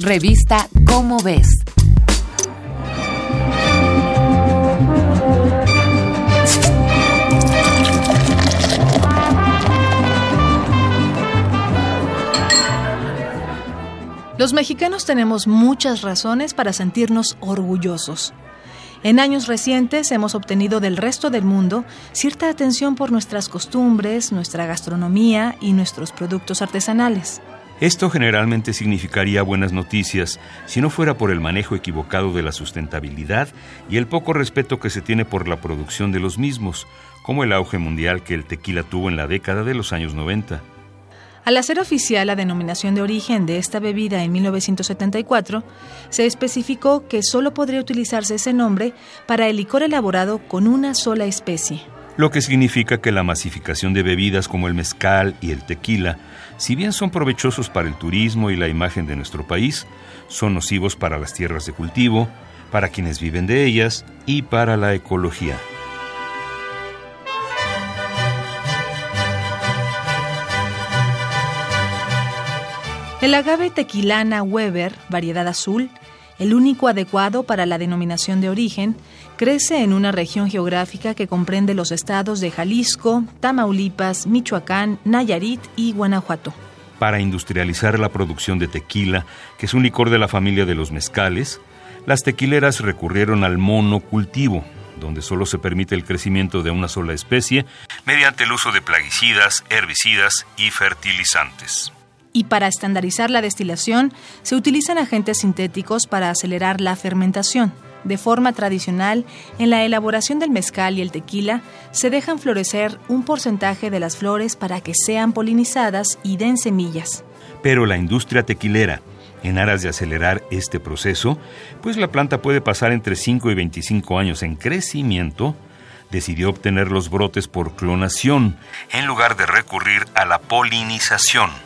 Revista Cómo ves. Los mexicanos tenemos muchas razones para sentirnos orgullosos. En años recientes hemos obtenido del resto del mundo cierta atención por nuestras costumbres, nuestra gastronomía y nuestros productos artesanales. Esto generalmente significaría buenas noticias si no fuera por el manejo equivocado de la sustentabilidad y el poco respeto que se tiene por la producción de los mismos, como el auge mundial que el tequila tuvo en la década de los años 90. Al hacer oficial la denominación de origen de esta bebida en 1974, se especificó que solo podría utilizarse ese nombre para el licor elaborado con una sola especie. Lo que significa que la masificación de bebidas como el mezcal y el tequila, si bien son provechosos para el turismo y la imagen de nuestro país, son nocivos para las tierras de cultivo, para quienes viven de ellas y para la ecología. El agave tequilana Weber, variedad azul, el único adecuado para la denominación de origen, crece en una región geográfica que comprende los estados de Jalisco, Tamaulipas, Michoacán, Nayarit y Guanajuato. Para industrializar la producción de tequila, que es un licor de la familia de los mezcales, las tequileras recurrieron al monocultivo, donde solo se permite el crecimiento de una sola especie mediante el uso de plaguicidas, herbicidas y fertilizantes y para estandarizar la destilación se utilizan agentes sintéticos para acelerar la fermentación. De forma tradicional, en la elaboración del mezcal y el tequila se dejan florecer un porcentaje de las flores para que sean polinizadas y den semillas. Pero la industria tequilera, en aras de acelerar este proceso, pues la planta puede pasar entre 5 y 25 años en crecimiento, decidió obtener los brotes por clonación en lugar de recurrir a la polinización.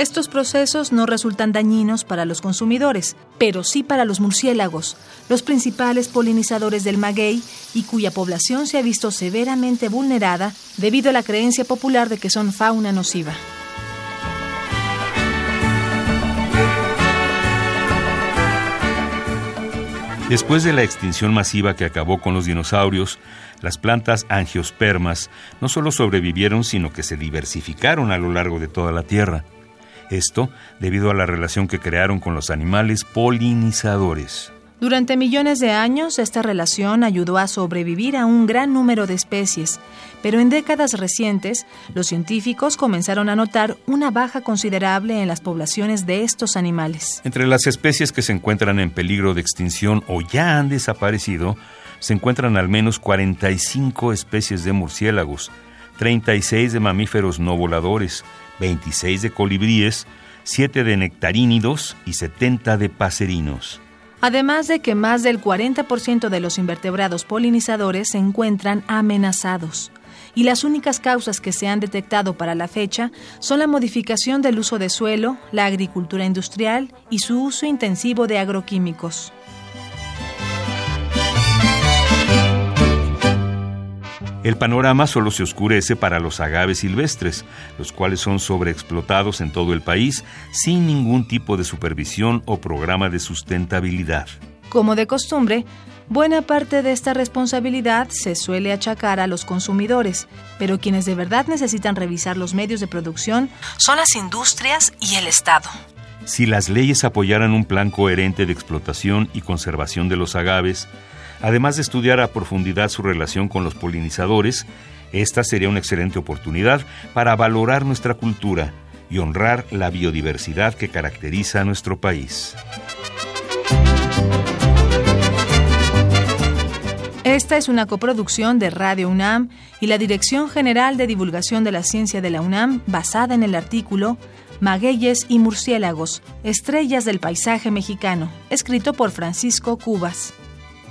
Estos procesos no resultan dañinos para los consumidores, pero sí para los murciélagos, los principales polinizadores del maguey y cuya población se ha visto severamente vulnerada debido a la creencia popular de que son fauna nociva. Después de la extinción masiva que acabó con los dinosaurios, las plantas angiospermas no solo sobrevivieron, sino que se diversificaron a lo largo de toda la Tierra. Esto debido a la relación que crearon con los animales polinizadores. Durante millones de años, esta relación ayudó a sobrevivir a un gran número de especies, pero en décadas recientes, los científicos comenzaron a notar una baja considerable en las poblaciones de estos animales. Entre las especies que se encuentran en peligro de extinción o ya han desaparecido, se encuentran al menos 45 especies de murciélagos, 36 de mamíferos no voladores, 26 de colibríes, 7 de nectarínidos y 70 de paserinos. Además de que más del 40% de los invertebrados polinizadores se encuentran amenazados. Y las únicas causas que se han detectado para la fecha son la modificación del uso de suelo, la agricultura industrial y su uso intensivo de agroquímicos. El panorama solo se oscurece para los agaves silvestres, los cuales son sobreexplotados en todo el país sin ningún tipo de supervisión o programa de sustentabilidad. Como de costumbre, buena parte de esta responsabilidad se suele achacar a los consumidores, pero quienes de verdad necesitan revisar los medios de producción son las industrias y el Estado. Si las leyes apoyaran un plan coherente de explotación y conservación de los agaves, Además de estudiar a profundidad su relación con los polinizadores, esta sería una excelente oportunidad para valorar nuestra cultura y honrar la biodiversidad que caracteriza a nuestro país. Esta es una coproducción de Radio UNAM y la Dirección General de Divulgación de la Ciencia de la UNAM basada en el artículo Magueyes y murciélagos, estrellas del paisaje mexicano, escrito por Francisco Cubas.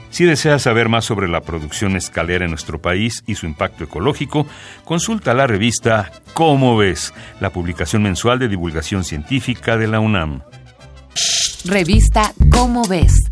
Si deseas saber más sobre la producción escalera en nuestro país y su impacto ecológico, consulta la revista Cómo ves, la publicación mensual de divulgación científica de la UNAM. Revista Cómo ves